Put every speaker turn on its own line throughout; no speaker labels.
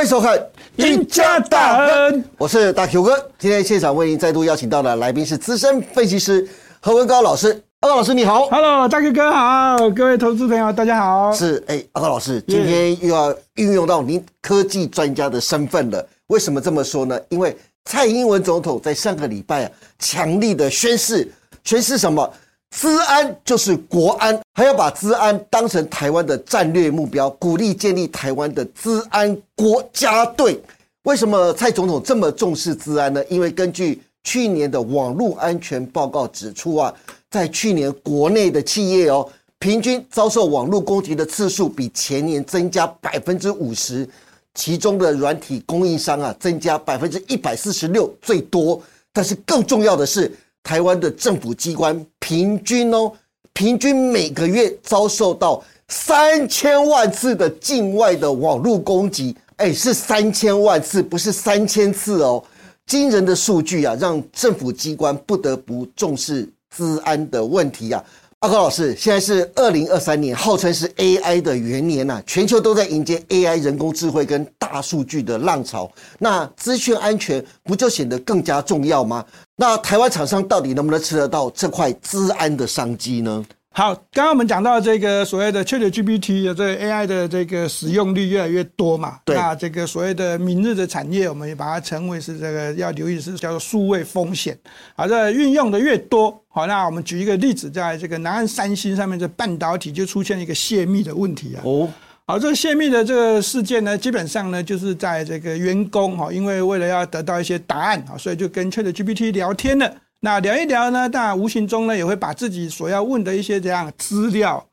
欢迎收看《
赢家大亨》，
我是大 Q 哥。今天现场为您再度邀请到的来宾是资深分析师何文高老师。阿高老师你好
，Hello，大哥哥好，各位投资朋友大家好。
是，哎，阿高老师，今天又要运用到您科技专家的身份了。为什么这么说呢？因为蔡英文总统在上个礼拜啊，强力的宣誓，宣誓什么？资安就是国安，还要把治安当成台湾的战略目标，鼓励建立台湾的治安国家队。为什么蔡总统这么重视治安呢？因为根据去年的网络安全报告指出啊，在去年国内的企业哦，平均遭受网络攻击的次数比前年增加百分之五十，其中的软体供应商啊，增加百分之一百四十六，最多。但是更重要的是。台湾的政府机关平均哦，平均每个月遭受到三千万次的境外的网络攻击，哎，是三千万次，不是三千次哦。惊人的数据啊，让政府机关不得不重视治安的问题啊。阿高老师，现在是二零二三年，号称是 AI 的元年呐，全球都在迎接 AI 人工智慧跟大数据的浪潮，那资讯安全不就显得更加重要吗？那台湾厂商到底能不能吃得到这块资安的商机呢？
好，刚刚我们讲到这个所谓的 ChatGPT 的这 AI 的这个使用率越来越多嘛，
对，
那这个所谓的明日的产业，我们也把它称为是这个要留意是叫做数位风险。好，这运用的越多，好，那我们举一个例子，在这个南岸三星上面的半导体就出现一个泄密的问题啊。哦。好，这个泄密的这个事件呢，基本上呢，就是在这个员工哈，因为为了要得到一些答案啊，所以就跟 ChatGPT 聊天了。那聊一聊呢，当然无形中呢，也会把自己所要问的一些这样资料。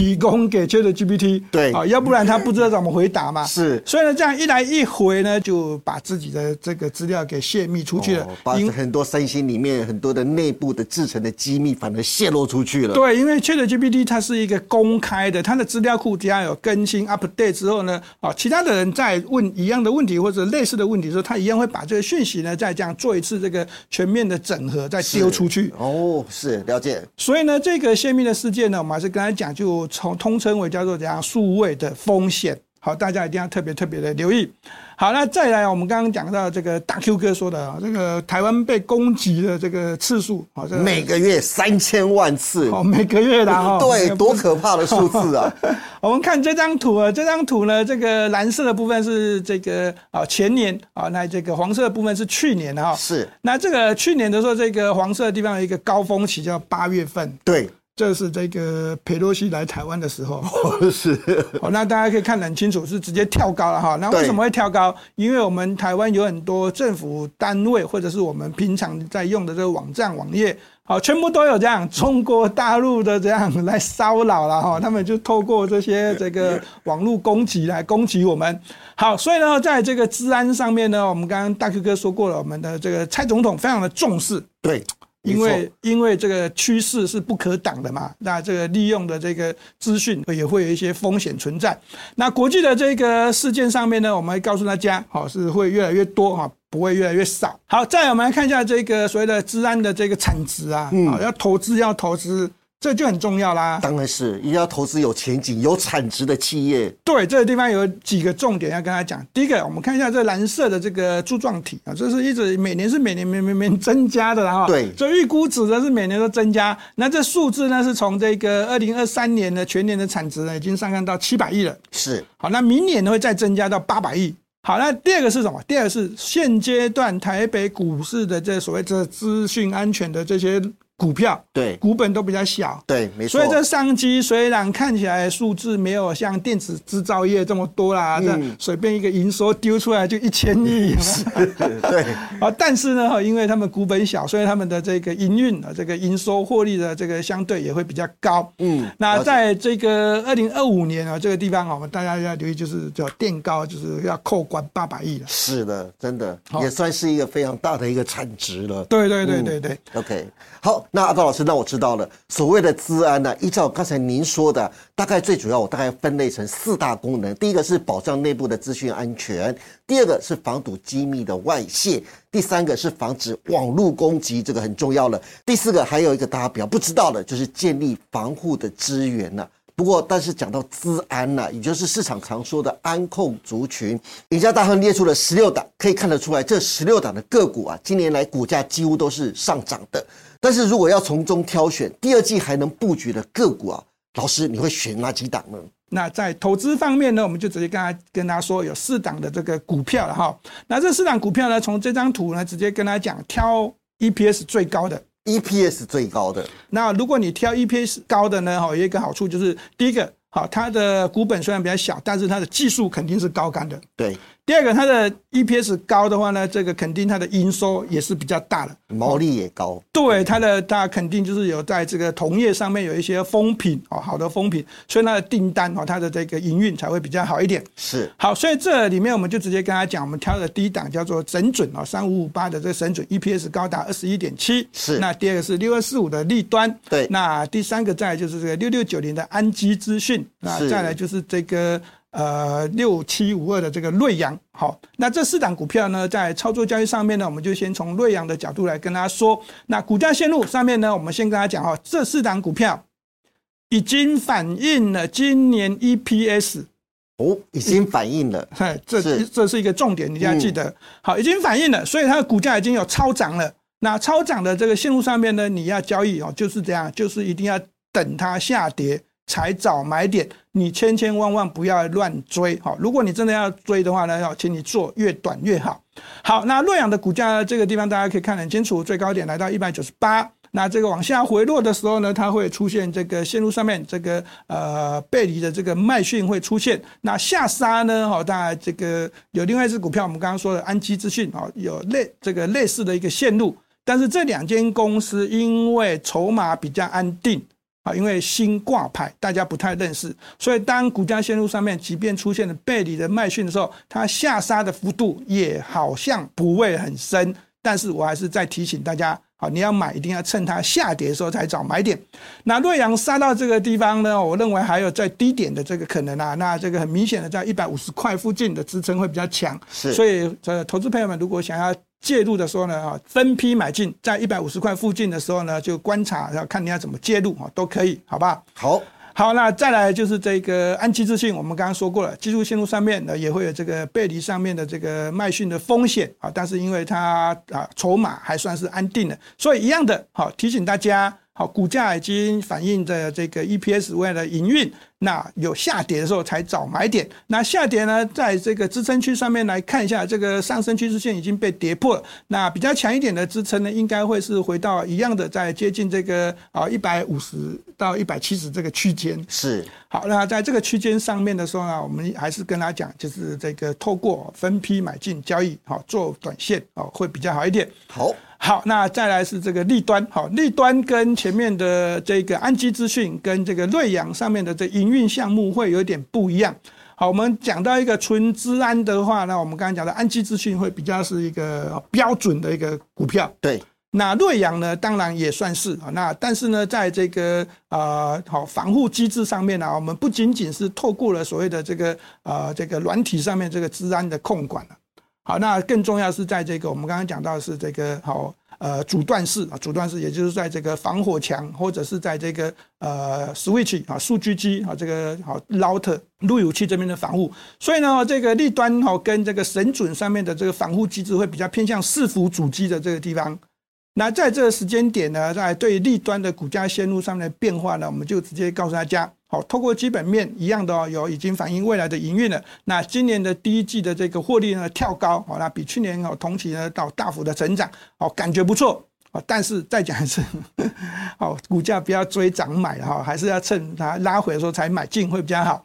提供给 Chat GPT，
对
啊，要不然他不知道怎么回答嘛。
是，
所以呢，这样一来一回呢，就把自己的这个资料给泄密出去了，
把很多三星里面很多的内部的制成的机密，反而泄露出去了。
对，因为 Chat GPT 它是一个公开的，它的资料库只要有更新 update 之后呢，啊，其他的人在问一样的问题或者类似的问题的时候，他一样会把这个讯息呢再这样做一次这个全面的整合，再丢出去。
哦，是了解。
所以呢，这个泄密的事件呢，我们还是刚才讲就。从通称为叫做怎样数位的风险，好，大家一定要特别特别的留意。好，那再来，我们刚刚讲到这个大 Q 哥说的，这个台湾被攻击的这个次数，
好，每个月三千万次，
哦，每个月的 哈，
对，多可怕的数字啊！
我们看这张图啊，这张图呢，这个蓝色的部分是这个啊前年啊，那这个黄色的部分是去年的哈，
是。
那这个去年的时候，这个黄色的地方有一个高峰期，叫八月份，
对。
这是这个佩洛西来台湾的时候，
是
哦，那大家可以看得很清楚，是直接跳高了哈。那为什么会跳高？因为我们台湾有很多政府单位，或者是我们平常在用的这个网站、网页，好，全部都有这样中国大陆的这样来骚扰了哈。他们就透过这些这个网络攻击来攻击我们。好，所以呢，在这个治安上面呢，我们刚刚大 Q 哥说过了，我们的这个蔡总统非常的重视。
对。
因为因为这个趋势是不可挡的嘛，那这个利用的这个资讯也会有一些风险存在。那国际的这个事件上面呢，我们会告诉大家，好是会越来越多哈，不会越来越少。好，再我们来看一下这个所谓的治安的这个产值啊，啊要投资要投资。这就很重要啦，
当然是一定要投资有前景、有产值的企业。
对，这个地方有几个重点要跟他讲。第一个，我们看一下这蓝色的这个柱状体啊，这是一直每年是每年每每每增加的哈。
对，
所以预估值呢是每年都增加。那这数字呢是从这个二零二三年的全年的产值呢已经上升到七百亿了。
是，
好，那明年呢会再增加到八百亿。好，那第二个是什么？第二个是现阶段台北股市的这所谓这资讯安全的这些。股票
对
股本都比较小，
对，没错。
所以这商机虽然看起来数字没有像电子制造业这么多啦，这随便一个营收丢出来就一千亿，
对
啊。但是呢，因为他们股本小，所以他们的这个营运啊，这个营收获利的这个相对也会比较高。嗯，那在这个二零二五年啊，这个地方啊，我们大家要留意，就是叫垫高，就是要扣关八百亿了。
是的，真的也算是一个非常大的一个产值了。
对对对对对
，OK，好。那阿高老师，那我知道了。所谓的资安呢，依照刚才您说的，大概最主要我大概分类成四大功能。第一个是保障内部的资讯安全，第二个是防堵机密的外泄，第三个是防止网络攻击，这个很重要了。第四个还有一个大家比较不知道的，就是建立防护的资源呢。不过，但是讲到资安呢，也就是市场常说的安控族群，赢家大亨列出了十六档，可以看得出来，这十六档的个股啊，今年来股价几乎都是上涨的。但是如果要从中挑选第二季还能布局的个股啊，老师你会选哪几档呢？
那在投资方面呢，我们就直接跟他跟他说有四档的这个股票了哈。那这四档股票呢，从这张图呢，直接跟他讲挑 EPS 最高的
，EPS 最高的。
那如果你挑 EPS 高的呢，哈，有一个好处就是第一个，好，它的股本虽然比较小，但是它的技术肯定是高干的。
对。
第二个，它的 EPS 高的话呢，这个肯定它的营收也是比较大的，
毛利也高。
对，它的它肯定就是有在这个同业上面有一些风评哦，好的风评，所以它的订单哦，它的这个营运才会比较好一点。
是。
好，所以这里面我们就直接跟他讲，我们挑的第一档叫做神准哦，三五五八的这个神准 EPS 高达二十一点七。
是。
那第二个是六二四五的立端。
对。
那第三个再就是这个六六九零的安基资讯。那再来就是这个。呃，六七五二的这个瑞阳，好，那这四档股票呢，在操作交易上面呢，我们就先从瑞阳的角度来跟大家说。那股价线路上面呢，我们先跟大家讲哈，这四档股票已经反映了今年 EPS
哦，已经反映了，
嗨，这这是一个重点，你要记得，好，已经反映了，所以它的股价已经有超涨了。那超涨的这个线路上面呢，你要交易哦，就是这样，就是一定要等它下跌。才找买点，你千千万万不要乱追哈。如果你真的要追的话呢，要请你做越短越好。好，那洛阳的股价这个地方大家可以看得很清楚，最高点来到一百九十八。那这个往下回落的时候呢，它会出现这个线路上面这个呃背离的这个脉讯会出现。那下杀呢，哈，当然这个有另外一只股票，我们刚刚说的安基资讯啊，有类这个类似的一个线路。但是这两间公司因为筹码比较安定。啊，因为新挂牌，大家不太认识，所以当股价线路上面即便出现了背离的卖讯的时候，它下杀的幅度也好像不会很深。但是我还是再提醒大家，好，你要买一定要趁它下跌的时候才找买点。那瑞阳杀到这个地方呢，我认为还有在低点的这个可能啊。那这个很明显的在一百五十块附近的支撑会比较强。
是，
所以呃，投资朋友们如果想要。介入的时候呢，啊，分批买进，在一百五十块附近的时候呢，就观察，要看你要怎么介入啊，都可以，好吧？
好，
好，那再来就是这个安基资讯，我们刚刚说过了，技术线路上面呢也会有这个背离上面的这个卖讯的风险啊，但是因为它啊筹码还算是安定的，所以一样的，好提醒大家。好，股价已经反映的这个 EPS 为了营运，那有下跌的时候才找买点。那下跌呢，在这个支撑区上面来看一下，这个上升趋势线已经被跌破了。那比较强一点的支撑呢，应该会是回到一样的，在接近这个啊一百五十到一百七十这个区间。
是。
好，那在这个区间上面的时候呢，我们还是跟他讲，就是这个透过分批买进交易，好做短线哦，会比较好一点。
好。
好，那再来是这个利端，好，利端跟前面的这个安基资讯跟这个瑞阳上面的这营运项目会有点不一样。好，我们讲到一个纯资安的话，那我们刚才讲的安基资讯会比较是一个标准的一个股票。
对，
那瑞阳呢，当然也算是啊。那但是呢，在这个呃好防护机制上面呢，我们不仅仅是透过了所谓的这个呃这个软体上面这个资安的控管了。好，那更重要是在这个我们刚刚讲到是这个好呃阻断式啊，阻断式，也就是在这个防火墙或者是在这个呃 switch 啊数据机啊这个好 router 路由器这边的防护。所以呢，这个立端哈跟这个神准上面的这个防护机制会比较偏向伺服主机的这个地方。那在这个时间点呢，在对立端的股价线路上面的变化呢，我们就直接告诉大家。好，透过基本面一样的哦，有已经反映未来的营运了。那今年的第一季的这个获利呢跳高，好，那比去年哦同期呢到大幅的成长，好，感觉不错啊。但是再讲一次，好，股价不要追涨买哈，还是要趁它拉回的时候才买进会比较好。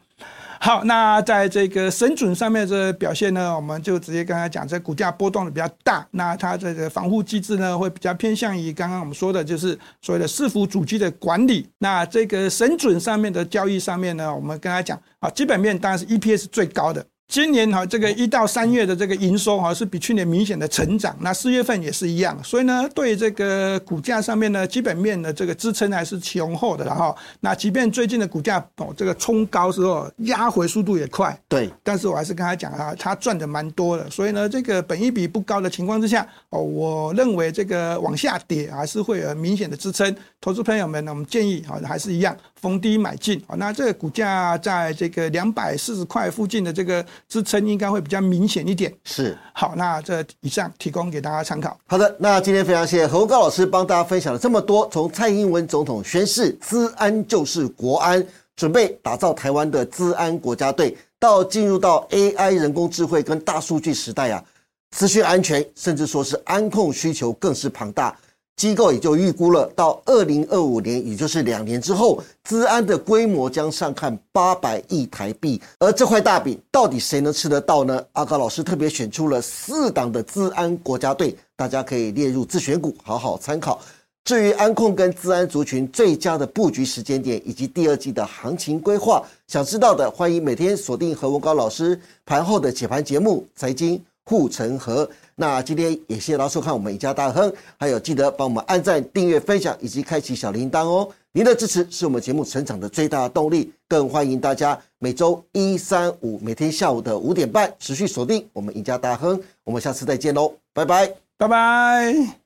好，那在这个神准上面的表现呢，我们就直接跟他讲，这股价波动的比较大，那它这个防护机制呢，会比较偏向于刚刚我们说的，就是所谓的伺服主机的管理。那这个神准上面的交易上面呢，我们跟他讲，啊，基本面当然是 EPS 最高的。今年哈，这个一到三月的这个营收哈是比去年明显的成长，那四月份也是一样，所以呢，对这个股价上面呢，基本面的这个支撑还是雄厚的了哈。那即便最近的股价哦，这个冲高之后压回速度也快，
对，
但是我还是跟他讲啊，他赚的蛮多的，所以呢，这个本益比不高的情况之下哦，我认为这个往下跌还是会有明显的支撑。投资朋友们呢，我们建议啊，还是一样。逢低买进啊。那这个股价在这个两百四十块附近的这个支撑应该会比较明显一点。
是，
好，那这以上提供给大家参考。
好的，那今天非常谢谢何文高老师帮大家分享了这么多，从蔡英文总统宣誓“资安就是国安”，准备打造台湾的资安国家队，到进入到 AI 人工智慧跟大数据时代啊。资讯安全，甚至说是安控需求更是庞大，机构也就预估了，到二零二五年，也就是两年之后，资安的规模将上看八百亿台币。而这块大饼到底谁能吃得到呢？阿高老师特别选出了四档的资安国家队，大家可以列入自选股，好好参考。至于安控跟资安族群最佳的布局时间点，以及第二季的行情规划，想知道的，欢迎每天锁定何文高老师盘后的解盘节目《财经》。护城河。那今天也谢谢大家收看我们一家大亨，还有记得帮我们按赞、订阅、分享以及开启小铃铛哦。您的支持是我们节目成长的最大动力。更欢迎大家每周一、三、五每天下午的五点半持续锁定我们一家大亨。我们下次再见喽，拜拜，
拜拜。